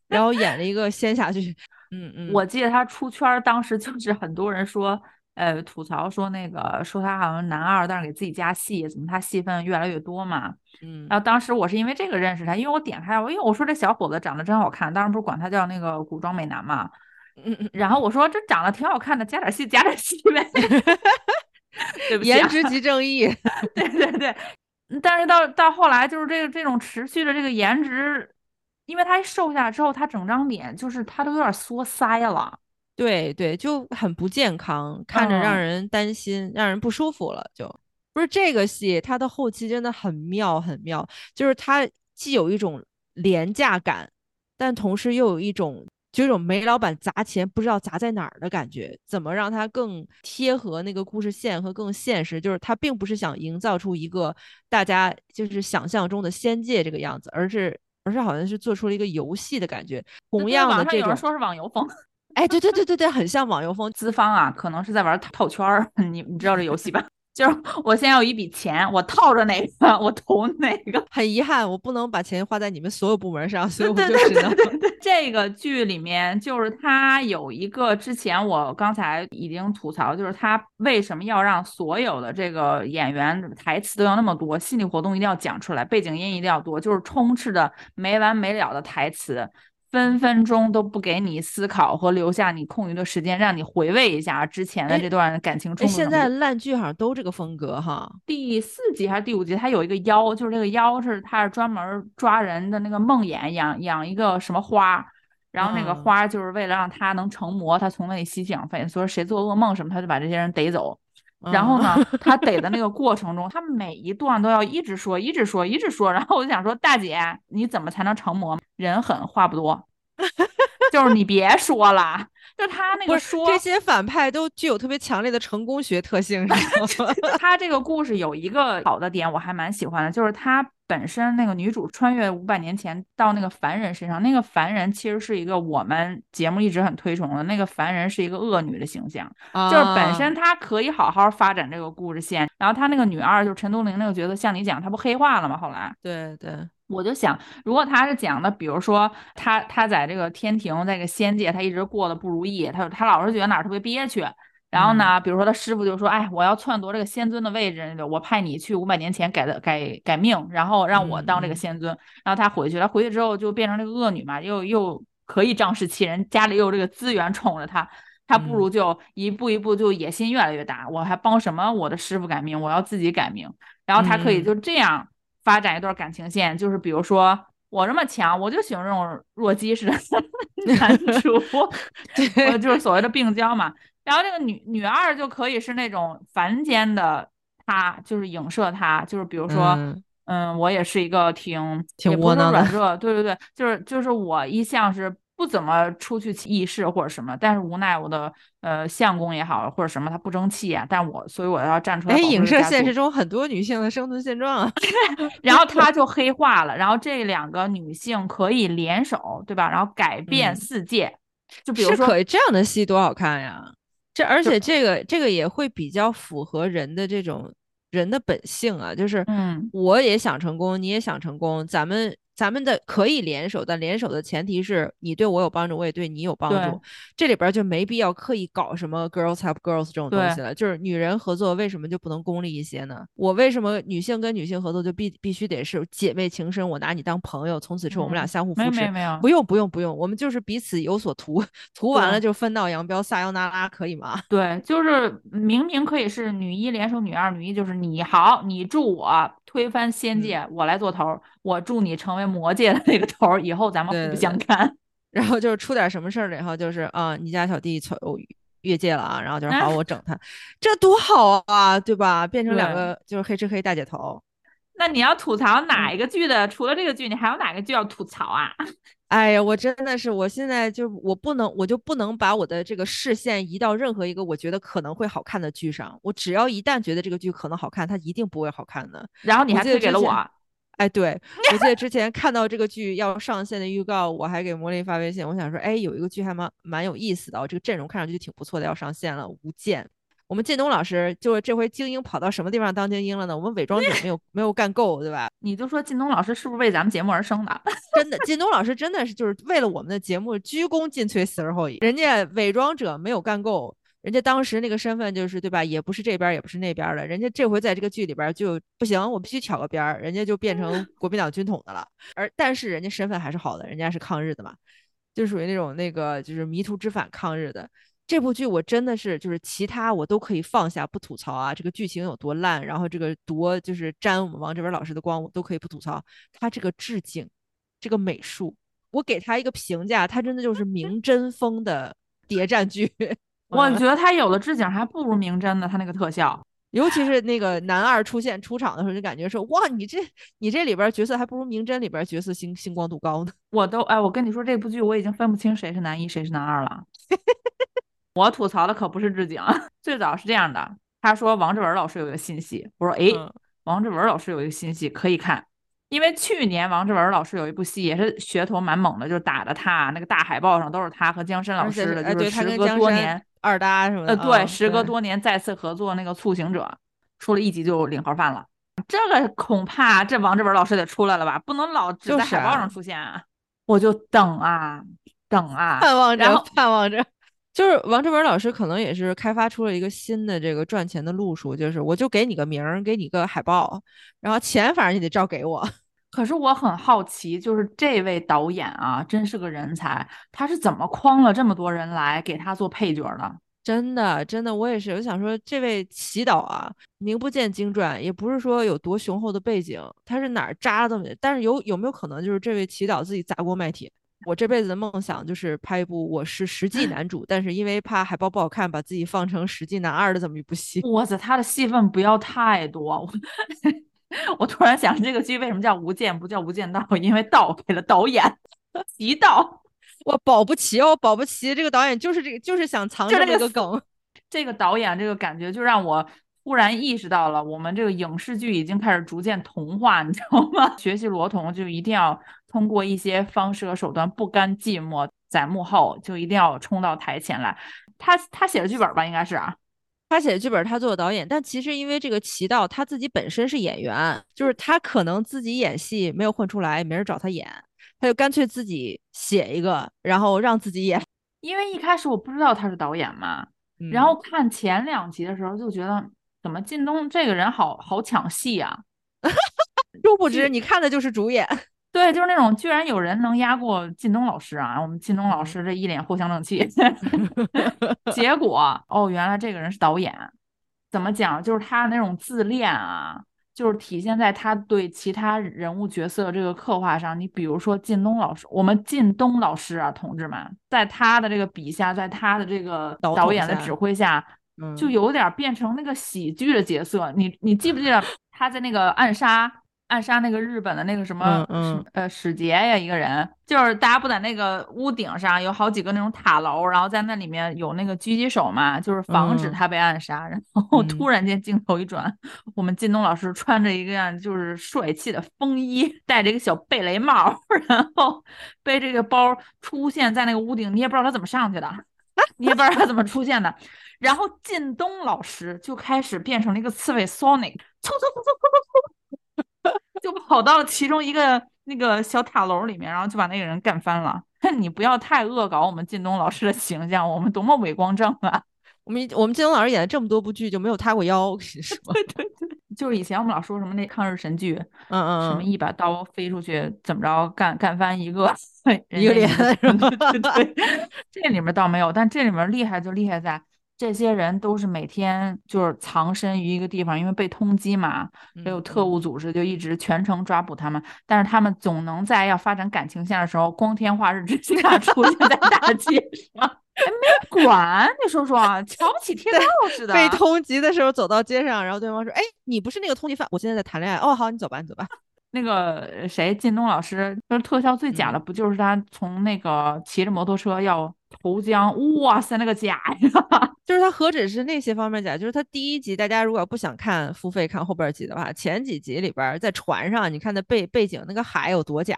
然后演了一个仙侠剧，[laughs] 嗯。嗯，我记得他出圈儿，当时就是很多人说，呃，吐槽说那个说他好像男二，但是给自己加戏，怎么他戏份越来越多嘛？嗯然后。当时我是因为这个认识他，因为我点开，我因为我说这小伙子长得真好看，当时不是管他叫那个古装美男嘛，嗯嗯，然后我说这长得挺好看的，加点戏加点戏呗。[laughs] [laughs] 对不起、啊，颜值即正义，对对对，嗯但是到到后来就是这个这种持续的这个颜值，因为他一瘦下来之后，他整张脸就是他都有点缩腮了。对对，就很不健康，看着让嗯人担心，让人不舒服了。就不是这个戏，它的后期真的很妙，很妙，就是它既有一种廉价感，但同时又有一种就有一种煤老板砸钱不知道砸在哪儿的感觉。怎么让它更贴合那个故事线和更现实？就是它并不是想营造出一个大家就是想象中的仙界这个样子，而是而是好像是做出了一个游戏的感觉。同样的这种说是网游风，哎，对对对 [laughs] 对对，很像网游风。资方啊，可能是在玩套圈儿，[laughs] 你你知道这游戏吧？就是我现在有一笔钱，我套着哪个，我投哪个。很遗憾，我不能把钱花在你们所有部门上，所以我就只能这个剧里面就是他有一个之前我刚才已经吐槽，就是他为什么要让所有的这个演员台词都要那么多，心理活动一定要讲出来，背景音一定要多，就是充斥着没完没了的台词。分分钟都不给你思考和留下你空余的时间，让你回味一下之前的哎这段感情哎，冲突。现在烂剧好像都这个风格哈。第四集还是第五集，它有一个妖，就是这个妖是他是专门抓人的那个梦魇，养养一个什么花，然后那个嗯花就是为了让他能成魔，他从那里吸取养分，所以谁做噩梦什么，他就把这些人逮走。然后呢，[laughs] 他逮的那个过程中，他每一段都要一直说，一直说，一直说。然后我就想说，大姐，你怎么才能成魔？人狠话不多，[laughs] 就是你别说了，就他那个说这些反派都具有特别强烈的成功学特性，[laughs] 他这个故事有一个好的点，我还蛮喜欢的，就是他本身那个女主穿越五百年前到那个凡人身上，那个凡人其实是一个我们节目一直很推崇的那个凡人是一个恶女的形象，就是本啊身她可以好好发展这个故事线，然后她那个女二就是陈都灵那个角色，像你讲，她不黑化了吗？后来。对对，我就想，如果他是讲的，比如说他他在这个天庭，在这个仙界，他一直过得不如意，他他老是觉得哪儿特别憋屈。然后呢，比如说他师傅就说：“哎，我要篡夺这个仙尊的位置，我派你去五百年前改的改改命，然后让我当这个仙尊。然后他回去，他回去之后就变成这个恶女嘛，又又可以仗势欺人，家里又有这个资源宠着他，他不如就一步一步就野心越来越大。我还帮什么我的师傅改命？我要自己改命。然后他可以嗯就这样发展一段感情线，就是比如说我这么强，我就喜欢这种弱鸡式的 [laughs] 男主，[laughs] 我就是所谓的病娇嘛。然后这个女女二就可以是那种凡间的她，就是影射她，就是比如说。嗯嗯，我也是一个挺挺窝囊的软弱，对对对，就是就是我一向是不怎么出去议事或者什么，但是无奈我的呃相公也好或者什么他不争气啊，但我所以我要站出来哎，影射现实中很多女性的生存现状啊。[laughs] 然后他就黑化了，然后这两个女性可以联手，对吧？然后改变嗯世界，就比如说可以这样的戏多好看呀！这而且这个这个也会比较符合人的这种人的本性啊，就是嗯。我也想成功，你也想成功，咱们咱们的可以联手，但联手的前提是你对我有帮助，我也对你有帮助。这里边儿就没必要刻意搞什么 girls help girls 这种东西了。就是女人合作为什么就不能功利一些呢？我为什么女性跟女性合作就必必须得是姐妹情深？我拿你当朋友，从此之后我们俩嗯相互扶持。没有没有没有不用不用不用，我们就是彼此有所图，图完了就分道扬镳，撒由那拉，可以吗？[laughs] 对，就是明明可以是女一联手女二，女一就是你好，你助我推翻仙嗯界，我来做头儿，我助你成为魔界的那个头儿，以后咱们互不相干。[laughs] 然后就是出点什么事儿了以后，就是啊，你家小弟从越界了啊，然后就是好，我整他，这多好啊，对吧？变成两个就是黑吃黑大姐头。那你要吐槽哪嗯一个剧的？除了这个剧，你还有哪个剧要吐槽啊？哎呀，我真的是，我现在就我不能，我就不能把我的这个视线移到任何一个我觉得可能会好看的剧上。我只要一旦觉得这个剧可能好看，它一定不会好看的。然后你还推给了我。哎，对，我记得之前看到这个剧要上线的预告，我还给魔力发微信，我想说，哎，有一个剧还蛮蛮有意思的，这个阵容看上去挺不错的，要上线了，《无间》。我们靳东老师就是这回精英跑到什么地方当精英了呢？我们伪装者没有没有干够，对吧？[laughs] 你就说靳东老师是不是为咱们节目而生的？[laughs] 真的，靳东老师真的是就是为了我们的节目鞠躬尽瘁，死而后已。人家伪装者没有干够，人家当时那个身份就是对吧？也不是这边也不是那边的，人家这回在这个剧里边就不行，我必须挑个边儿，人家就变成 [laughs] 国民党军统的了。而但是人家身份还是好的，人家是抗日的嘛，就属于那种那个就是迷途知返抗日的。这部剧我真的是，就是其他我都可以放下不吐槽啊，这个剧情有多烂，然后这个多就是沾我们王志文老师的光，我都可以不吐槽。他这个置景，这个美术，我给他一个评价，他真的就是名侦风的谍战剧。[laughs] 我觉得他有的置景还不如名侦的，他那个特效，[laughs] 尤其是那个男二出现出场的时候，就感觉说哇，你这你这里边角色还不如名侦里边角色星星光度高呢。我都哎，我跟你说这部剧我已经分不清谁是男一谁是男二了。我吐槽的可不是置景，[laughs] 最早是这样的。他说王志文老师有一个新戏，我说哎，王志文老师有一个新戏可以看，因为去年王志文老师有一部戏也是噱头蛮猛的，就是打的他那个大海报上都是他和江深老师的，就是时隔多年二搭什么的。呃，对，时隔多年再次合作那个促行者，出了一集就领盒饭了。这个恐怕这王志文老师得出来了吧，不能老只在海报上出现啊！我就等啊等啊，盼望着盼望着。就是王志文老师可能也是开发出了一个新的这个赚钱的路数，就是我就给你个名儿，给你个海报，然后钱反正你得照给我。[laughs] 可是我很好奇，就是这位导演啊，真是个人才，他是怎么诓了这么多人来给他做配角的？真的，真的，我也是，我想说，这位祈导啊，名不见经传，也不是说有多雄厚的背景，他是哪儿扎的？但是有有没有可能就是这位祈导自己砸锅卖铁？我这辈子的梦想就是拍一部我是实际 [laughs] 男主，但是因为怕海报不好看，把自己放成实际男二的这么一部戏。哇塞，他的戏份不要太多。[laughs] 我突然想，这个剧为什么叫《无间》不叫《无间道》？因为道给了导演，[laughs] 一道。我保不齐哦，保不齐这个导演就是这个，就是想藏着这个梗。这个导演这个感觉就让我突然意识到了，我们这个影视剧已经开始逐渐同化，你知道吗？学习罗彤就一定要。通过一些方式和手段不甘寂寞，在幕后就一定要冲到台前来。他他写的剧本吧，应该是啊，他写的剧本，他做的导演。但其实因为这个齐道他自己本身是演员，就是他可能自己演戏没有混出来，没人找他演，他就干脆自己写一个，然后让自己演。因为一开始我不知道他是导演嘛，然后看前两集的时候就觉得，怎么靳东这个人好好抢戏啊？[laughs] 殊不知你看的就是主演。对，就是那种居然有人能压过靳东老师啊！我们靳东老师这一脸藿香正气，[laughs] 结果哦，原来这个人是导演。怎么讲？就是他那种自恋啊，就是体现在他对其他人物角色这个刻画上。你比如说靳东老师，我们靳东老师啊，同志们，在他的这个笔下，在他的这个导演的指挥下，就有点变成那个喜剧的角色。你你记不记得他在那个暗杀？暗杀那个日本的那个什么，呃，使节呀，一个人，就是大家不在那个屋顶上有好几个那种塔楼，然后在那里面有那个狙击手嘛，就是防止他被暗杀。然后突然间镜头一转，我们靳东老师穿着一个样就是帅气的风衣，戴着一个小贝雷帽，[laughs] 然后背这个包出现在那个屋顶，你也不知道他怎么上去的，[laughs] 你也不知道他怎么出现的。然后靳东老师就开始变成了一个刺猬 Sonic，嗖嗖嗖嗖嗖嗖嗖。就跑到了其中一个那个小塔楼里面，然后就把那个人干翻了。你不要太恶搞我们靳东老师的形象，我们多么伟光正啊！我们我们靳东老师演了这么多部剧，就没有塌过腰。我跟你说，对对对，就是以前我们老说什么那抗日神剧，嗯嗯，什么一把刀飞出去怎么着干干翻一个一个脸，对对，这里面倒没有，但这里面厉害就厉害在。这些人都是每天就是藏身于一个地方，因为被通缉嘛，还有特务组织就一直全程抓捕他们。但是他们总能在要发展感情线的时候，光天化日之下 [laughs] 出现在大街上，[laughs] 没管。你说说，瞧不起 [laughs] 天道似的。被通缉的时候走到街上，然后对方说：“哎，你不是那个通缉犯，我现在在谈恋爱。”哦，好，你走吧，你走吧。那个谁，靳东老师，就是特效最假的，不就是他从那个骑着摩托车要投江？哇塞，那个假呀！[laughs] 就是他何止是那些方面假，就是他第一集，大家如果不想看付费看后边集的话，前几集里边在船上，你看那背背景那个海有多假。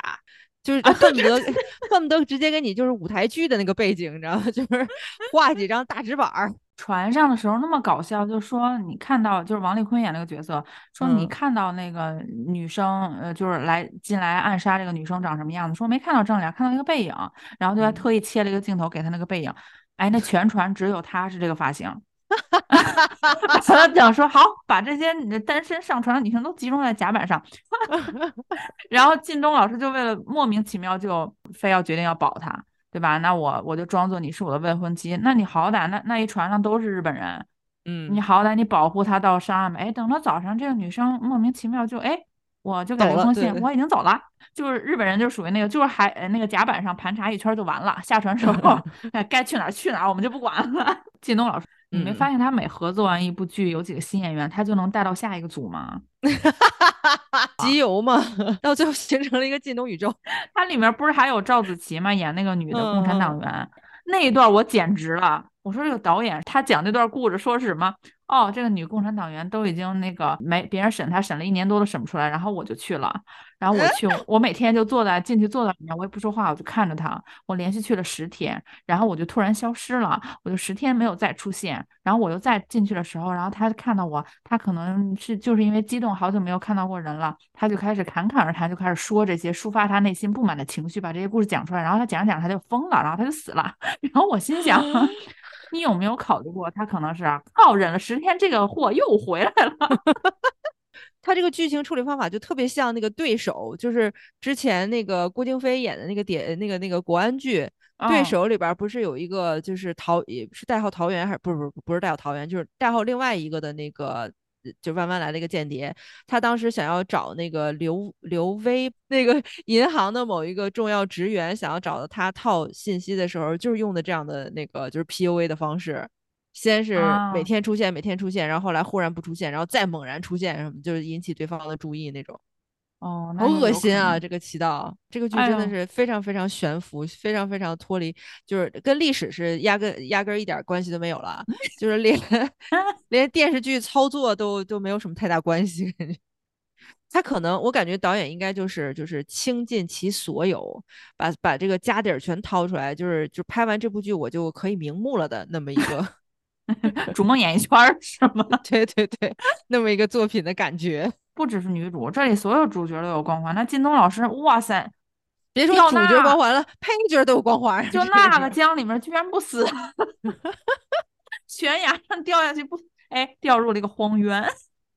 就是恨不得恨不得直接给你就是舞台剧的那个背景，你知道吗？[laughs] 就是画几张大纸板儿。船上的时候那么搞笑，就说你看到就是王丽坤演那个角色，说你看到那个女生，呃，就是来进来暗杀这个女生长什么样子？说没看到正脸，看到一个背影，然后就还特意切了一个镜头给他那个背影。哎，那全船只有他是这个发型。[laughs] 他讲说好，把这些你的单身上船的女生都集中在甲板上，[laughs] 然后靳东老师就为了莫名其妙就非要决定要保他，对吧？那我我就装作你是我的未婚妻，那你好歹那那一船上都是日本人，嗯，你好歹你保护他到上岸吧。哎，等到早上，这个女生莫名其妙就哎，我就给了一封信，我已经走了。就是日本人就属于那个，就是还那个甲板上盘查一圈就完了，下船时候 [laughs] 哎该去哪儿去哪儿，我们就不管了。靳东老师。你没发现他每合作完一部剧，有几个新演员，他就能带到下一个组吗？[laughs] 集邮嘛，[laughs] 到最后形成了一个靳东宇宙。它里面不是还有赵子琪吗？演那个女的共产党员，那一段我简直了。我说这个导演他讲那段故事说是什么？哦，这个女共产党员都已经那个没别人审她审了一年多都审不出来，然后我就去了，然后我去，我每天就坐在进去坐在里面，我也不说话，我就看着她，我连续去了十天，然后我就突然消失了，我就十天没有再出现，然后我又再进去的时候，然后她看到我，她可能是就是因为激动，好久没有看到过人了，她就开始侃侃而谈，就开始说这些，抒发她内心不满的情绪，把这些故事讲出来，然后她讲着讲着她就疯了，然后她就死了，[laughs] 然后我心想。你有没有考虑过，他可能是靠，忍了十天，这个货又回来了。[laughs] 他这个剧情处理方法就特别像那个对手，就是之前那个郭京飞演的那个点那个那个国安剧对手里边，不是有一个就是桃也是代号桃园，还是不是不是不是代号桃园，就是代号另外一个的那个。就慢慢来了一个间谍，他当时想要找那个刘刘威，那个 [laughs] 银行的某一个重要职员，想要找到他套信息的时候，就是用的这样的那个就是 PUA 的方式，先是每天出现，每天出现，然后后来忽然不出现，然后再猛然出现，什么就是引起对方的注意那种。哦，好恶心啊！这个祈祷，这个剧真的是非常非常悬浮，非常非常脱离，就是跟历史是压根压根一点关系都没有了，[laughs] 就是连 [laughs] 连电视剧操作都都没有什么太大关系。感觉他可能，我感觉导演应该就是就是倾尽其所有，把把这个家底儿全掏出来，就是就拍完这部剧我就可以瞑目了的那么一个 [laughs] 逐梦演艺圈是吗？对对对，那么一个作品的感觉。不只是女主，这里所有主角都有光环。那靳东老师，哇塞，别说主角光环了，配角都有光环。就那个江里面居然不死，[laughs] 悬崖上掉下去不？哎，掉入了一个荒渊，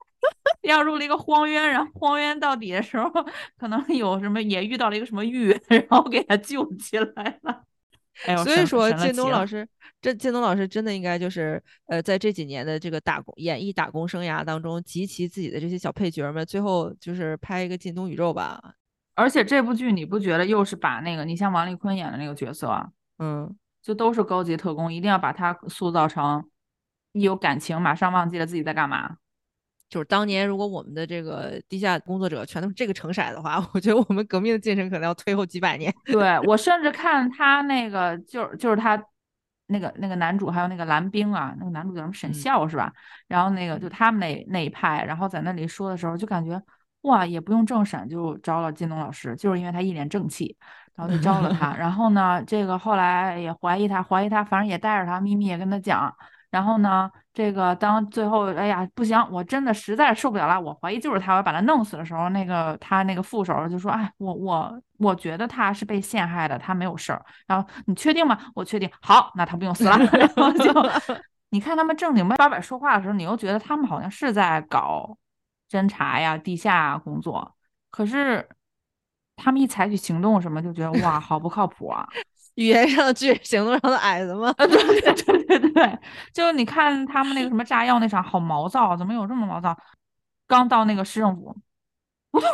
[laughs] 掉入了一个荒渊。然后荒渊到底的时候，可能有什么也遇到了一个什么玉，然后给他救起来了。哎呦，所以说靳东老师。这靳东老师真的应该就是呃，在这几年的这个打工演艺打工生涯当中，集齐自己的这些小配角们，最后就是拍一个靳东宇宙吧。而且这部剧你不觉得又是把那个你像王丽坤演的那个角色啊，嗯，就都是高级特工，一定要把他塑造成一有感情马上忘记了自己在干嘛。就是当年如果我们的这个地下工作者全都是这个成色的话，[laughs] 我觉得我们革命的进程可能要推后几百年。[laughs] 对我甚至看他那个就是就是他。那个那个男主还有那个蓝冰啊，那个男主叫什么沈笑是吧？然后那个就他们那那一派，然后在那里说的时候，就感觉哇，也不用政审就招了金东老师，就是因为他一脸正气，然后就招了他。[laughs] 然后呢，这个后来也怀疑他，怀疑他，反正也带着他，秘密也跟他讲。然后呢，这个当最后哎呀不行，我真的实在受不了了，我怀疑就是他，我要把他弄死的时候，那个他那个副手就说，哎，我我我觉得他是被陷害的，他没有事儿。然后你确定吗？我确定。好，那他不用死了。[laughs] 然后就 [laughs] 你看他们正经八百说话的时候，你又觉得他们好像是在搞侦查呀、地下工作，可是他们一采取行动什么，就觉得哇，好不靠谱啊。语言上的巨人，行动上的矮子吗？[laughs] 对对对对对，就你看他们那个什么炸药那场，好毛躁，怎么有这么毛躁？刚到那个市政府，不对，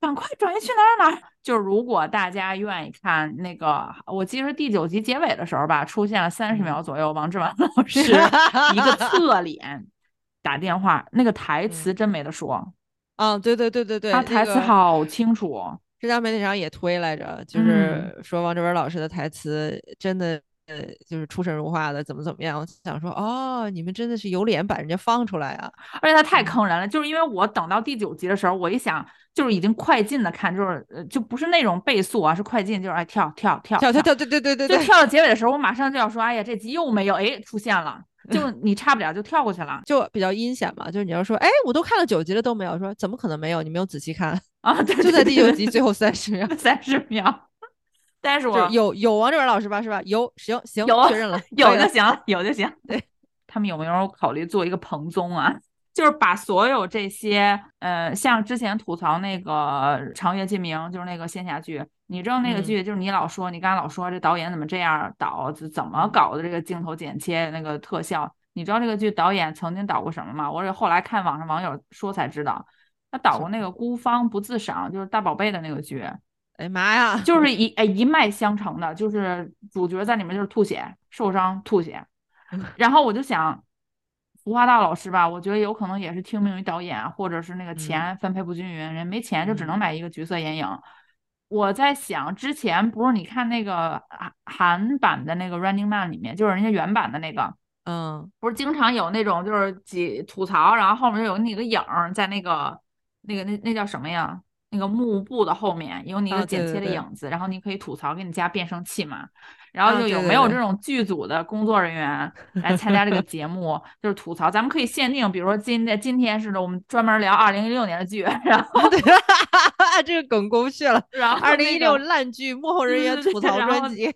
赶快转移去哪儿哪儿。就是如果大家愿意看那个，我记得第九集结尾的时候吧，出现了三十秒左右，王志文老师一个侧脸打电话，那个台词真没得说。嗯，对对对对对，他台词好清楚。社交媒体上也推来着，嗯就是说王志文老师的台词真的呃就是出神入化的，怎么怎么样。我想说，哦，你们真的是有脸把人家放出来啊！而且他太坑人了，就是因为我等到第九集的时候，我一想就是已经快进的看，就是呃就不是那种倍速啊，是快进，就是哎跳跳跳跳跳跳，对对对对对，就跳到结尾的时候，我马上就要说，哎呀这集又没有，哎出现了，就你差不了就跳过去了就比较阴险嘛。就是你要说，哎，我都看了九集了都没有，说怎么可能没有？你没有仔细看，啊，对，就在第九集最后三十秒。[laughs] 三十秒。[laughs] 但是我是有有王志文老师吧，是吧？有，行行，有确认了，有就行了，有就行。对，他们有没有考虑做一个彭综啊？[laughs] 就是把所有这些，呃，像之前吐槽那个《长月烬明》，就是那个仙侠剧，你知道那个嗯剧，就是你老说，你刚才老说这导演怎么这样导，怎怎么搞的这个镜头剪切那个特效，你知道这个剧导演曾经导过什么吗？我是后来看网上网友说才知道，他导过那个《孤芳不自赏》，就是大宝贝的那个剧。哎呀妈呀，就 [laughs] 是一哎一脉相承的，就是主角在里面就是吐血、受伤、吐血。[laughs] 然后我就想，胡华道老师吧，我觉得有可能也是听命于导演，或者是那个钱分配不均匀，人没钱就只能嗯买一个橘色眼影。我在想，之前不是你看那个韩韩版的那个《Running Man》里面，就是人家原版的那个，嗯不是经常有那种就是几吐槽，然后后面就有那个影儿在那个那个那那叫什么呀？那个幕布的后面有你一啊个剪切对对对的影子，然后你可以吐槽，给你加变声器嘛。然后啊就有没有这种剧组的工作人员来参加这个节目，就是吐槽？咱们可以限定，比如说今天今天是的，我们专门聊二零一六年的剧，然后对，[laughs] 这个梗过不去了。然后二零一六烂剧幕后人员吐 [laughs] 槽专辑，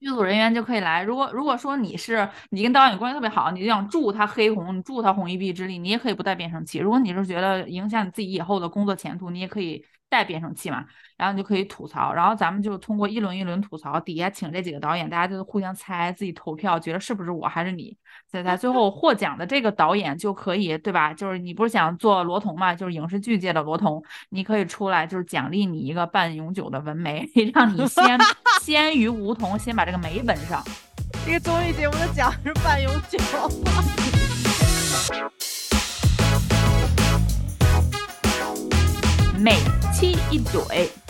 剧组人员就可以来。如果如果说你是你跟导演关系特别好，你就想助他黑红，你助他红一臂之力，你也可以不带变声器。如果你是觉得影响你自己以后的工作前途，你也可以带变声器嘛，然后你就可以吐槽。然后咱们就通过一轮一轮吐槽，底下请这几个导演，大家就互相猜，自己投票，觉得是不是我还是你。在在最后获奖的这个导演就可以，对吧？就是你不是想做罗彤嘛，就是影视剧界的罗彤，你可以出来，就是奖励你一个半永久的纹眉，[laughs] 让你先 [laughs] 先于梧桐先把这个眉纹上。这个综艺节目的奖是半永久。每期一怼。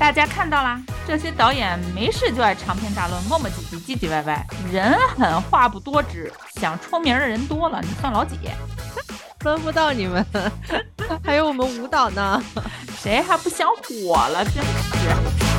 大家看到啦，这些导演没事就爱长篇大论、磨磨唧唧、唧唧歪歪，人狠话不多只，想出名的人多了，你算老几？轮不到你们，[laughs] 还有我们舞蹈呢。谁还不想火了？真是。